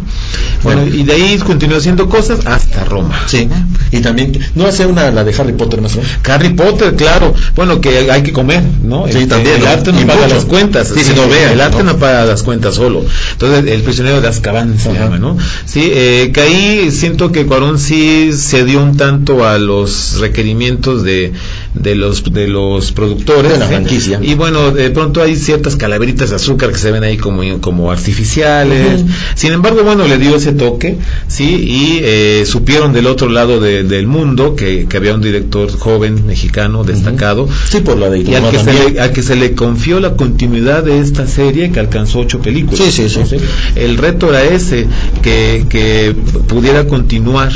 Bueno, y de ahí continuó haciendo cosas hasta Roma. Sí, y también, no hace una, la de Harry Potter, maestro. Harry Potter, claro. Bueno, que hay que comer, ¿no? Sí, Este, también, El arte no Y paga las cuentas. Sí, no vean, El arte ¿no? no paga las cuentas solo. Entonces, el prisionero de Azkaban se Ajá. llama, ¿no? Sí, eh, que ahí siento que Cuarón sí se dio un tanto a los requerimientos de, de los de los productores. De la franquicia. Y bueno, de pronto hay ciertas calaveritas de azúcar que se ven ahí como, como artificiales. Sin embargo, bueno, le dio ese toque, ¿sí? Y eh, supieron del otro lado de- del mundo que, que había un director joven mexicano destacado. Sí, por la de Y al que, se le, al que se le confió la continuidad de esta serie que alcanzó ocho películas. Sí, sí, sí. El reto era ese, que, que pudiera continuar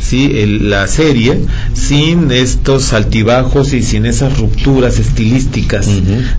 ¿sí? El- la serie sin estos altibajos y sin esas rupturas estilísticas.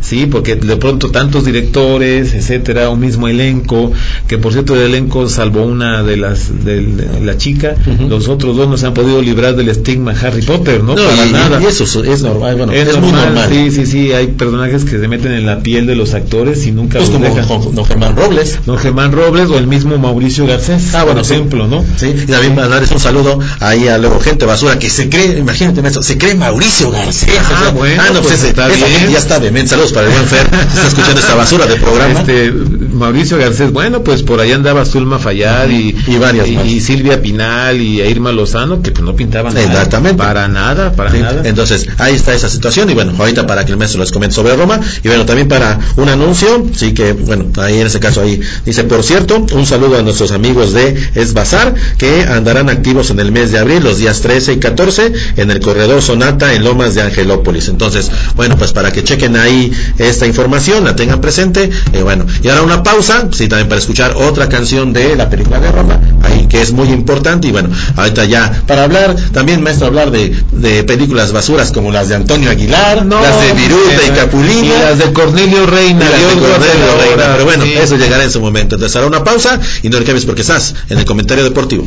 ¿sí? porque de pronto tantos directores, etcétera, un mismo elenco, que por cierto el elenco, salvo una de las de, de la chica, los otros dos no se han podido librar del estigma Harry Potter, ¿no? No, Para y, nada. y eso es, normal, bueno, es, Es, muy normal, normal. Sí, sí, sí, hay personajes que se meten en la piel de los actores y nunca Pues los como dejan. don Germán Robles. Don Germán Robles o el mismo Mauricio Garcés, Ah, bueno, por sí. ejemplo, ¿no? Sí, y también mandarles un saludo ahí a luego gente basura que se cree, imagínate, se cree Mauricio Garcés. Ah, bueno, ah, no, pues, pues está bien. ya está demente. Saludos para el buen Fer, está escuchando esta basura de programa. Este, Mauricio Garcés, bueno, pues por ahí andaba Zulma Fayad y, Y varias y, más. y Silvia Pinal y Irma Lozano, que pues no pintaban nada. Exactamente. Para nada, para Sí, nada. Entonces, ahí está esa situación y bueno, ahorita para que el maestro les comente sobre Roma y bueno, también para un anuncio, sí que bueno, ahí en ese caso ahí dice, por cierto, un saludo a nuestros amigos de Esbazar que andarán activos en el mes de abril, los días 13 y 14 en el corredor Sonata en Lomas de Angelópolis. Entonces, bueno, pues para que chequen ahí esta información, la tengan presente, eh, bueno, y ahora una pausa, sí, también para escuchar otra canción de la película de Roma, ahí que es muy importante y bueno, ahorita ya para hablar, también maestro hablar de, de películas basuras como las de Antonio Aguilar, No, las de Viruta y eh, Capulina. Y las de Cornelio Reina. y las de Dios Cornelio guarde la Reina, pero bueno, Sí. eso llegará en su momento. Entonces hará una pausa y no le cambies porque estás en el comentario deportivo.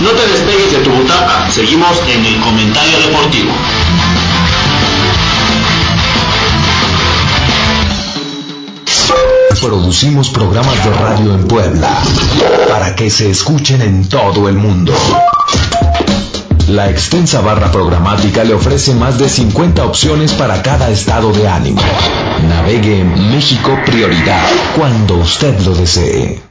No te despegues de tu butaca, seguimos en el comentario deportivo. Producimos programas de radio en Puebla para que se escuchen en todo el mundo. La extensa barra programática le ofrece más de 50 opciones para cada estado de ánimo. Navegue en México Prioridad cuando usted lo desee.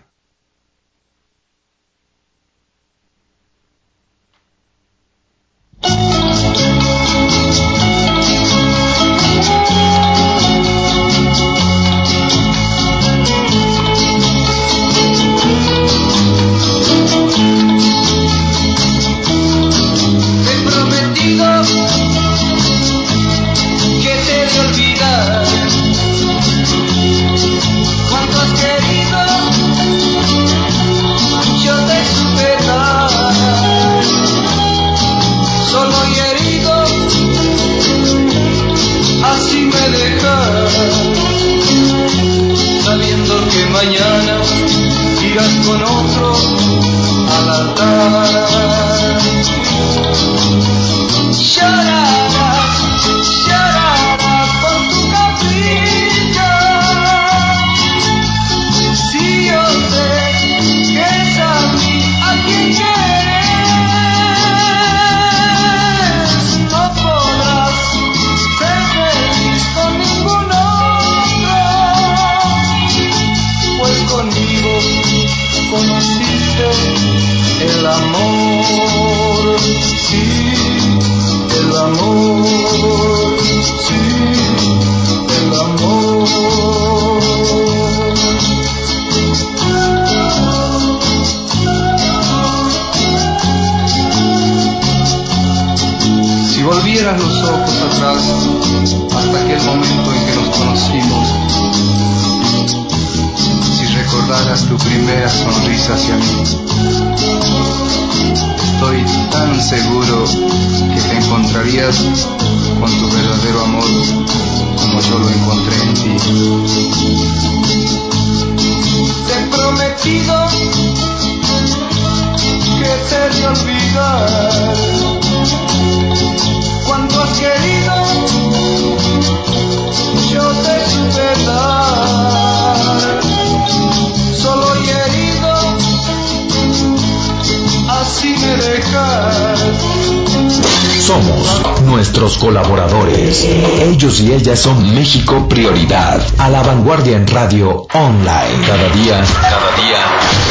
Nuestros colaboradores. Ellos y ellas son México Prioridad. A la vanguardia en radio online. Cada día, cada día,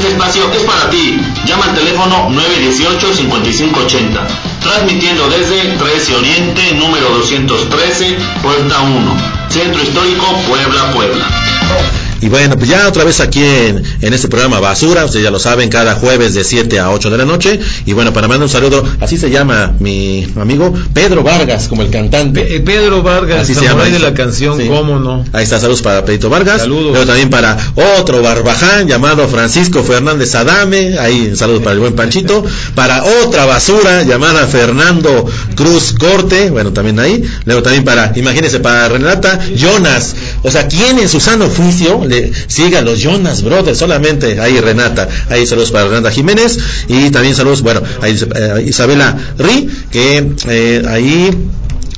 Este espacio es para ti. Llama al teléfono 918-5580. Transmitiendo desde 13 Oriente, número 213, Puerta 1. Centro Histórico, Puebla, Puebla. Y bueno, pues ya otra vez aquí en, en este programa Basura, ustedes ya lo saben, cada jueves de 7 a 8 de la noche. Y bueno, para mandar un saludo, así se llama mi amigo Pedro Vargas, como el cantante. Pe- eh, Pedro Vargas, Así se llama. de la canción, Sí. ¿cómo no? Ahí está, saludos para Pedrito Vargas. Saludos. Luego también para otro barbaján llamado Francisco Fernández Adame. Ahí, saludos para el buen Panchito. Para otra basura llamada Fernando Cruz Corte. Bueno, también ahí. Luego también para, imagínense, para Renata Jonas. O sea, ¿quién en su sano juicio le siga a los Jonas Brothers? Solamente ahí Renata. Ahí saludos para Renata Jiménez. Y también saludos, bueno, ahí eh, Isabela Ri, que eh, ahí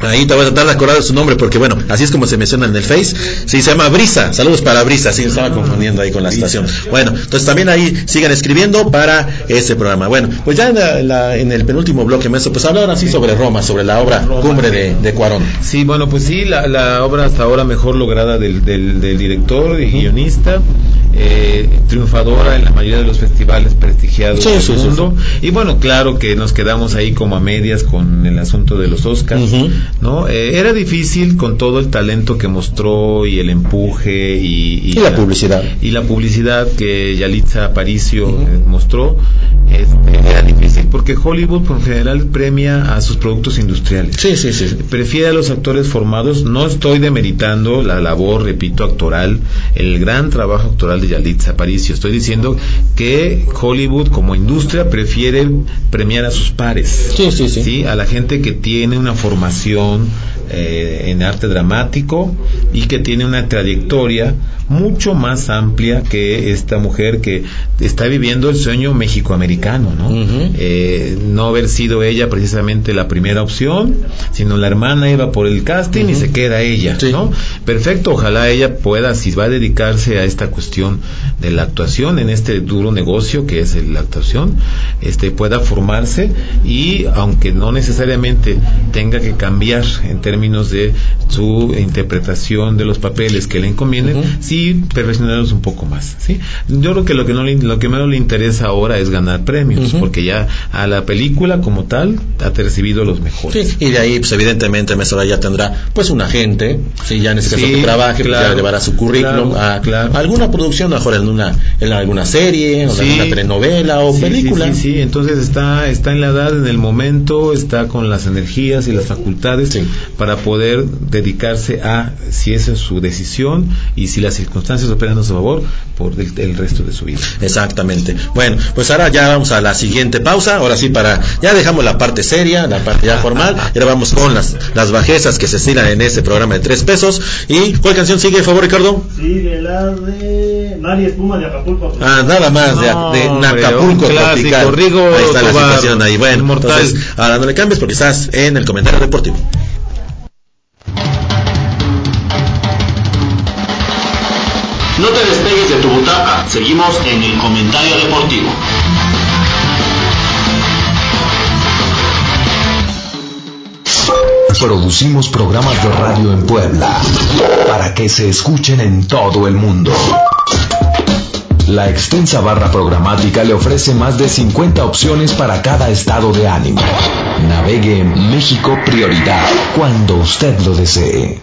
Ahí te voy a tratar de acordar de su nombre porque bueno, así es como se menciona en el Face. Sí, se llama Brisa. Saludos para Brisa. Sí, me estaba confundiendo ahí con la estación. Bueno, entonces también ahí sigan escribiendo para este programa. Bueno, pues ya en, la- en la- en el penúltimo bloque, maestro, pues hablar así sobre Roma, sobre la obra Cumbre de, de Cuarón. Sí, bueno, pues sí, la, la obra hasta ahora mejor lograda del, del, del director y guionista, eh, triunfadora en la mayoría de los festivales prestigiados Sí, del sí, sí, mundo. Y bueno, claro que nos quedamos ahí como a medias con el asunto de los Oscars. ¿No? Eh, era difícil con todo el talento que mostró y el empuje y, Y la publicidad. y la publicidad que Yalitza Aparicio eh, mostró. este, era difícil porque Hollywood por general premia a sus productos industriales Sí, sí, sí. prefiere a los actores formados. No estoy demeritando la labor, repito, actoral, el gran trabajo actoral de Yalitza Aparicio. Estoy diciendo que Hollywood como industria prefiere premiar a sus pares. Sí, sí, sí. A la gente que tiene una formación eh, en arte dramático y que tiene una trayectoria mucho más amplia que esta mujer que está viviendo el sueño mexicoamericano, ¿no? Eh, no haber sido ella precisamente la primera opción, sino la hermana iba por el casting y se queda ella, Sí. ¿no? Perfecto, ojalá ella pueda, si va a dedicarse a esta cuestión de la actuación, en este duro negocio que es la actuación, este, pueda formarse y aunque no necesariamente tenga que cambiar en términos de su interpretación de los papeles que le encomienden, Ujú. Sí y perfeccionarlos un poco más, ¿sí? Yo creo que lo que no le, lo que menos le interesa ahora es ganar premios, porque ya a la película como tal ha recibido los mejores. y de ahí, pues evidentemente, Mesora ya tendrá, pues un agente, si ya en ese caso Sí, que trabaje, pues, claro, ya llevará su currículum claro, a, claro. a alguna producción, mejor en una, en alguna serie, o en Sí. alguna telenovela o película. Sí, sí, sí. entonces está, está en la edad, en el momento, está con las energías y las facultades para poder dedicarse a, si esa es su decisión y si las circunstancias operan a su favor, por el, el resto de su vida. Exactamente. Bueno, pues ahora ya vamos a la siguiente pausa. Ahora sí, para ya dejamos la parte seria, la parte ya formal. Y ahora vamos con las, las bajezas que se estiran en este programa de tres pesos. ¿Y cuál canción sigue, por favor, Ricardo? De la de María Espuma de Acapulco. Ah, nada más de, No, de Acapulco Tropical. Rigo ahí está la situación ahí. Bueno, inmortal. entonces, ahora no le cambies porque estás en el comentario deportivo. No te despegues de tu butaca, seguimos en el comentario deportivo. Producimos programas de radio en Puebla para que se escuchen en todo el mundo. La extensa barra programática le ofrece más de 50 opciones para cada estado de ánimo. Navegue en México Prioridad cuando usted lo desee.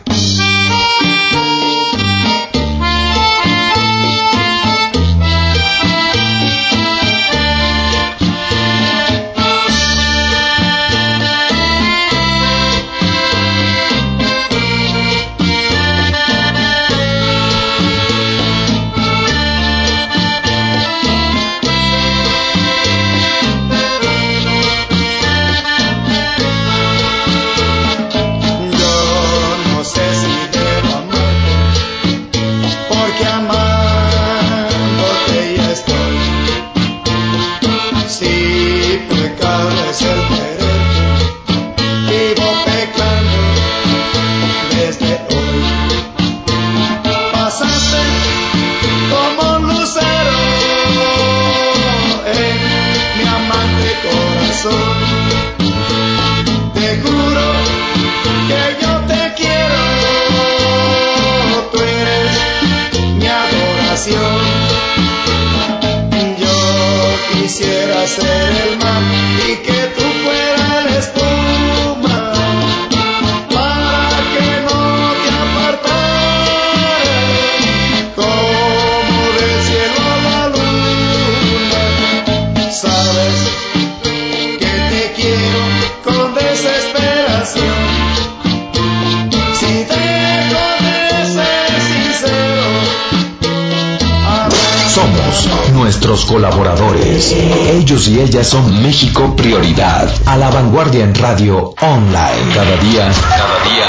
Nuestros colaboradores. Ellos y ellas son México Prioridad. A la vanguardia en radio online. Cada día, cada día.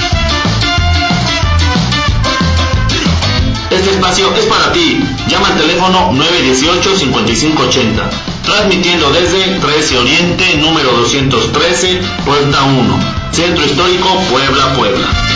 Espacio es para ti. Llama al teléfono 918-5580. Transmitiendo desde 13 Oriente, número 213, Puerta 1. Centro Histórico, Puebla, Puebla.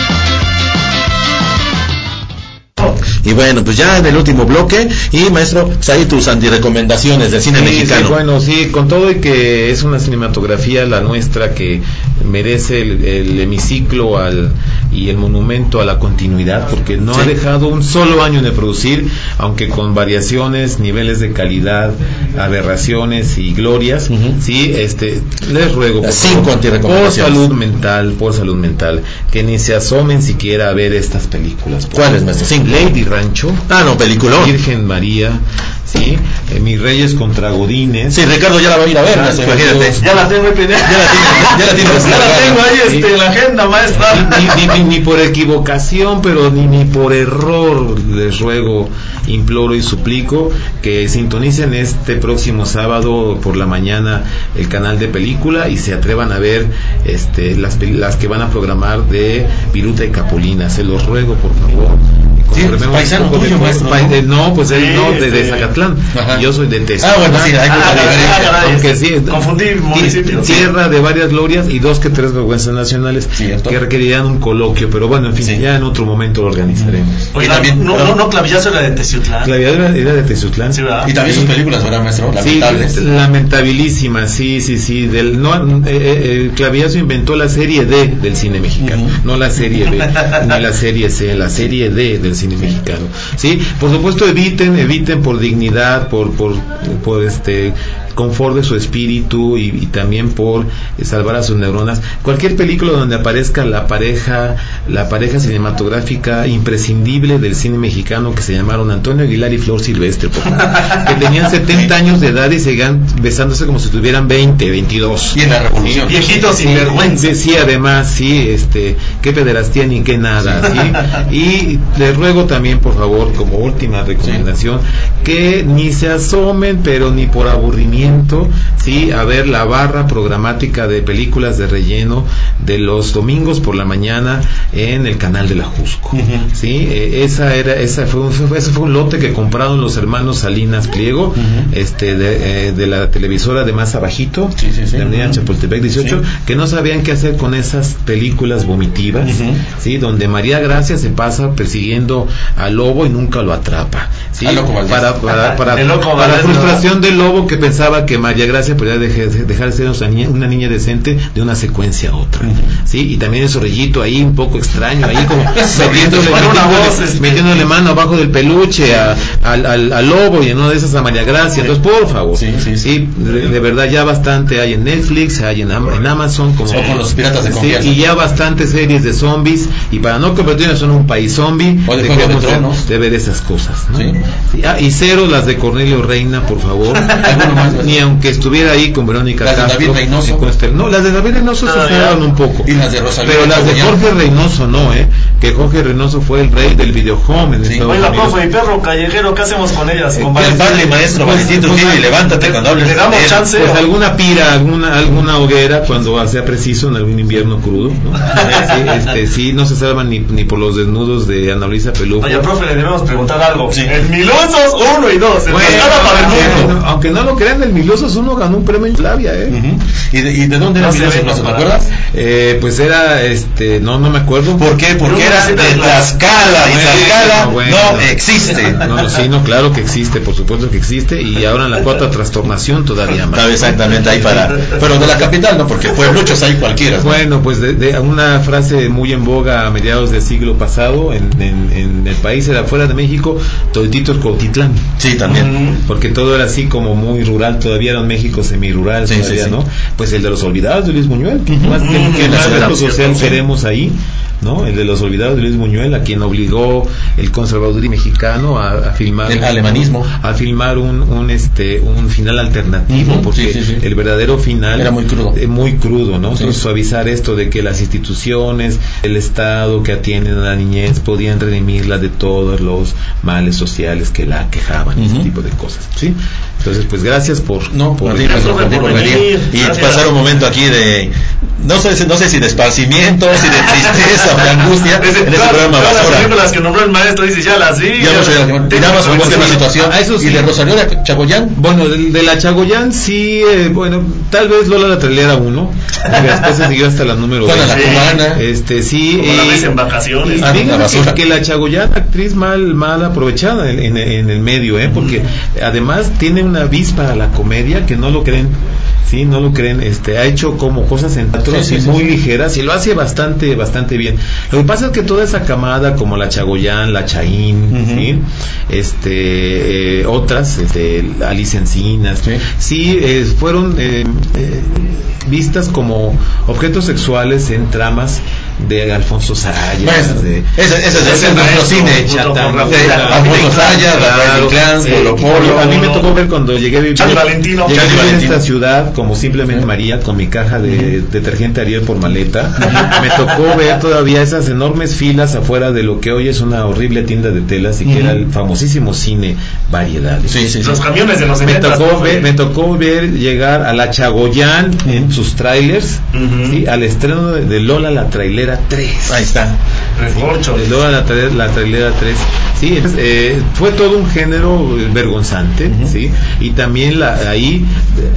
Y bueno, pues ya en el último bloque. Y maestro, pues ahí tus antirecomendaciones del cine Sí, mexicano. sí, bueno, sí, con todo y que es una cinematografía la nuestra que merece el, el hemiciclo al, y el monumento a la continuidad, porque no Sí. ha dejado un solo año de producir, aunque con variaciones, niveles de calidad, aberraciones y glorias, Ujú. sí, este, les ruego por, favor, por salud mental, por salud mental, que ni se asomen siquiera a ver estas películas. ¿Cuáles, maestro? Lady Rancho. Ah, no, peliculón. Virgen María, ¿sí? Eh, Mis Reyes contra Godines. Sí, Ricardo ya la va a ir a ver, imagínate. Ya la tengo ahí Ya la tienes, ya la tienes Ya la tengo ahí Sí. este, en la agenda, maestra. Ni, ni- ni- ni por equivocación, pero ni, ni por error les ruego, imploro y suplico que sintonicen este próximo sábado por la mañana el canal de película y se atrevan a ver este, las, las que van a programar de Viruta y Capulina. Se los ruego, por favor. Sí, paisano tuyo, maestro, Pa- ¿no? pues él Sí, no, de, de sí. Zacatlán. Ajá. Yo soy de Tezcala. Ah, bueno, sí, hay Ah, porque sí, Confundí municipios. Tierra de varias glorias y dos que tres vergüenzas nacionales Cierto. que requerían un coloquio, pero bueno, en fin, Sí. ya en otro momento lo organizaremos. Oye, Y también- no, no, no, clavillazo era de Teciutlán. La vida era, era de Tezutlán. Sí, ¿verdad? Y también sus películas, ¿verdad, maestro? Lamentables. Sí, lamentabilísima, sí, sí, sí. Del, no, eh, eh, el Clavillazo inventó la serie D del cine mexicano, no la serie B, ni la serie C, la serie D del cine mexicano. Sí, por supuesto eviten, eviten por dignidad, por, por, por este confort de su espíritu y, y también por eh, salvar a sus neuronas. Cualquier película donde aparezca la pareja, la pareja cinematográfica imprescindible del cine mexicano que se llamaron Antonio Aguilar y Flor Silvestre, por favor, que tenían 70 años de edad y seguían besándose como si tuvieran 20, 22. Y en la revolución. Viejitos sin vergüenza. Sí, sí, además, sí, este, qué pederastía ni qué nada, ¿sí? Y les ruego también, por favor, como última recomendación, que ni se asomen, pero ni por aburrimiento, sí, a ver la barra programática de películas de relleno de los domingos por la mañana en el canal de la Jusco, sí, eh, esa era, esa fue un, ese fue un lote que compraron los hermanos Salinas Pliego, este, de, eh, de la televisora de más abajito, Sí, sí, sí. de Avenida Chapultepec 18, Sí. que no sabían qué hacer con esas películas vomitivas. ¿sí? donde María Gracia se pasa persiguiendo al lobo y nunca lo atrapa. ¿Sí? Al loco Valdés. para para, para, El loco para Valdés, frustración del lobo que pensaba que María Gracia podía dejar, dejar de ser una niña, una niña decente de una secuencia a otra. ¿sí? Y también el zorrillito ahí un poco extraño, ahí como metiéndole, Bueno, una metiéndole- voz, este. metiéndole mano abajo del peluche a- al, al- al lobo y en una de esas a María Gracia. Entonces, por favor, Sí, sí, sí. de, de verdad ya bastante hay en Netflix, hay en, Am- en Amazon, como O con los piratas de Sí, confianza. y ya bastantes series de zombies y para no convertirnos en un país zombie O de dejemos de ver esas cosas ¿no? Ah, y cero las de Cornelio Reina por favor ni aunque estuviera ahí con Verónica Las de Castro David Reynoso. y con Esther- no las de David Reynoso se Ah, fueron ya. un poco Y las de Rosalía pero las de. Jorge Reynoso no eh que Jorge Reynoso fue el rey del videohome en Sí. Estados Oiga, Unidos. profe, y perro callejero, ¿qué hacemos con ellas? Con ¿qué Valentín? Padre maestro, Pues, Valentín pues, y levántate le- cuando hables. le damos de chance. Pues alguna pira, alguna alguna hoguera cuando sea preciso en algún invierno crudo, ¿no? Sí, este, sí, no se salvan ni, ni por los desnudos de Ana Luisa Pelufo. Oye, profe, le debemos preguntar algo. Sí. El Milosos 1 y 2. El Bueno, para el aunque, mundo. aunque no lo crean, el Milosos uno ganó un premio en Flavia, ¿eh? Ujú. ¿Y, de, ¿Y de dónde era No Blasco, no ¿Te para- acuerdas? Eh, pues era, este, no, no me acuerdo. ¿Por qué? Porque era de la- Tlaxcala y Tlaxcala bueno. no existe. No, no, sí, no, claro que existe, por supuesto que existe, y ahora en la cuarta trastornación todavía más. Exactamente ahí para. Pero de la capital, ¿no? Porque puebluchos hay cualquiera. ¿no? Bueno, pues de, de una frase muy en boga a mediados del siglo pasado en, en- en el país era fuera de México, toditito el Cuautitlán. Sí, también. Porque todo era así como muy rural, todavía era un México semirural, Sí, todavía, sí, sí. ¿no? Pues el de los olvidados de Luis Buñuel, que más, que- Mm, que la más ciudad, reto social queremos ahí, ¿no? El de los olvidados de Luis Buñuel, a quien obligó el conservadurismo mexicano a, a filmar El un- alemanismo. a filmar un, un este un final alternativo, porque sí, sí, sí. el verdadero final Era muy crudo. eh, muy crudo, ¿no? Entonces suavizar esto de que las instituciones, el Estado que atienden a la niñez podían redimirla de todos los males sociales que la quejaban, ese Ujú. tipo de cosas, ¿sí? Entonces, pues gracias por No, por por ti, por por venir. Y Gracias. pasar un momento aquí de. No sé, si- no sé si de esparcimiento, si de tristeza o de angustia Dice, en este todas- programa todas las películas que nombró el maestro, dice, ya las vi. Ya Tengo- como una situación. Ah, eso sí. Y de Rosario de Chagoyán. Bueno, de, de la Chagoyán sí, eh, bueno, tal vez Lola la trailera uno, y después se siguió hasta la número Juana la 20. cubana. Este sí, Como la y- ves en vacaciones. Y Ah, la basura. que, que la Chagoyán, actriz mal, mal aprovechada en, en- en el medio, ¿eh? porque además tiene una vis para la comedia que no lo creen. Sí, no lo creen, este, ha hecho como cosas en teatro Sí, muy sí. ligeras y lo hace bastante, bastante bien. Lo que pasa es que toda esa camada, como la Chagoyán, la Chaín. ¿sí? este, eh, otras, este, Alicia Encinas, Sí. sí, eh, fueron eh, eh, vistas como objetos sexuales en tramas de Alfonso Sayas, de, ese, ese, ese es nuestro cine. Inclán. Alfonso Sayas, Rafael Polo Polo. a mí me tocó ver cuando llegué a vivir, Charlie Valentino. llegué a vivir en esta ciudad como simplemente María con mi caja de detergente Ariel por maleta. me tocó ver todavía esas enormes filas afuera de lo que hoy es una horrible tienda de telas y que era el famosísimo cine Variedades. Sí, sí. Los camiones de los Me 70. tocó, ver, me tocó ver llegar a la Chagoyán en sus trailers, al estreno de, de Lola la Trailera 3. Ahí está. Recorcho. De Lola la, Tra- la Trailera 3. Sí, es- eh, fue todo un género eh, vergonzante, ¿sí? Y también la, ahí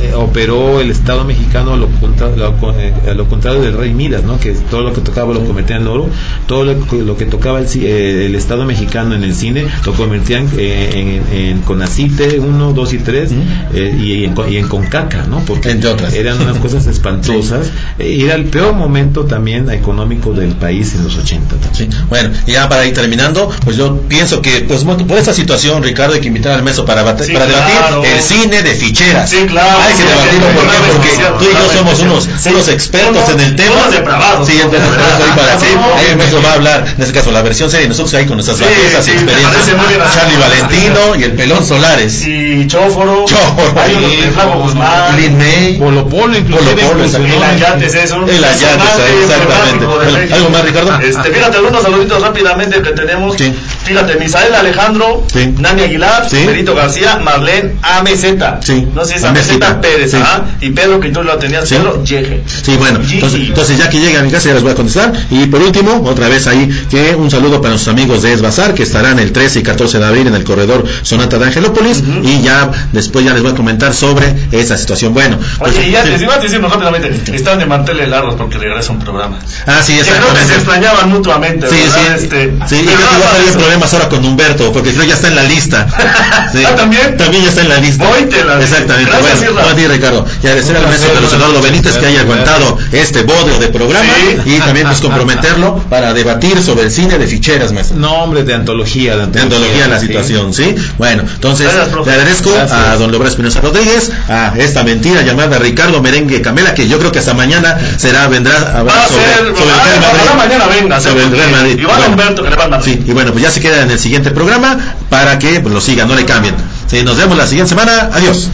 eh, operó el Estado mexicano lo, contra- lo, eh, a lo contrario del rey Midas, ¿no? Que todo lo que tocaba lo convertía en oro, todo lo, que- lo que tocaba el, eh, el Estado mexicano en el cine lo convertían eh, en, en Conacite 1, 2 y 3 eh, y, en, con- y en Concaca, ¿no? Porque Entre otras. eran unas cosas espantosas. Eh, y era el peor momento también económico del país en los 80. Sí. Bueno, y ya para ir terminando, pues yo pienso que pues por esta situación, Ricardo, hay que invitar al meso para, Sí, para claro. debatir el cine de ficheras. Sí, claro. Hay que Sí, debatirlo sí, ¿por qué? porque tú y yo somos unos, Sí. unos expertos en el tema. depravados. Sí, entonces ahí para, sí, ahí el meso va a hablar, en este caso la versión serie, nosotros ahí con nuestras me experiencias. parece muy bien. Charlie Valentino y el pelón Solares. Y Chóforo. Chóforo. Hay Flaco Guzmán. Lin May. Polo Polo inclusive Polo Polo, El Ayates El Ayates, exactamente. ¿Algo más, Ricardo? Este, fíjate, algunos saluditos rápidamente que tenemos. Sí. Fíjate, Misael Alejandro, Sí. Nani Aguilar, Sí. Benito García, Marlene AMZ. Sí. No sé si es. AMZ Pérez. ¿ah? Y Pedro, que tú lo tenías. Pedro Yeje. Sí, bueno, entonces, entonces ya que llegue a mi casa ya les voy a contestar. Y por último, otra vez ahí, que un saludo para nuestros amigos de Esbazar, que estarán el 13 y 14 de abril en el corredor Sonata de Angelópolis. Y ya después ya les voy a comentar sobre esa situación. Bueno, pues, Oye, y ya te iba a decirnos rápidamente, están de manteles largos porque regresa un programa. Ah, sí, Que creo que se exactamente. extrañaban mutuamente, Sí, ¿verdad? sí, Este, sí, y pero creo que nada a problemas ahora con Humberto, porque creo que ya está en la lista. Sí. Ah, ¿también? También ya está en la lista. Vóytela. Exactamente. Gracias, bueno, a ti, Ricardo. Y agradecer al maestro Carlos Eduardo Benítez que haya aguantado este bodrio de programa Sí. y también pues comprometerlo para debatir sobre el cine de ficheras, maestro. No, hombre, de antología. De De antología la sí. situación, ¿sí? Bueno, entonces Gracias, le agradezco Gracias. a don Lobra Espinosa Rodríguez, a esta mentira llamada Ricardo Merengue Camela, que yo creo que hasta mañana será, vendrá a hablar a sobre, el Real Madrid. ojalá mañana venga, Sobre el porque Real Madrid. Igual a Bueno. Humberto que le va al Madrid. Sí, y bueno, pues ya se queda en el siguiente programa para que pues, lo sigan, no le cambien. Nos vemos la siguiente semana. Adiós.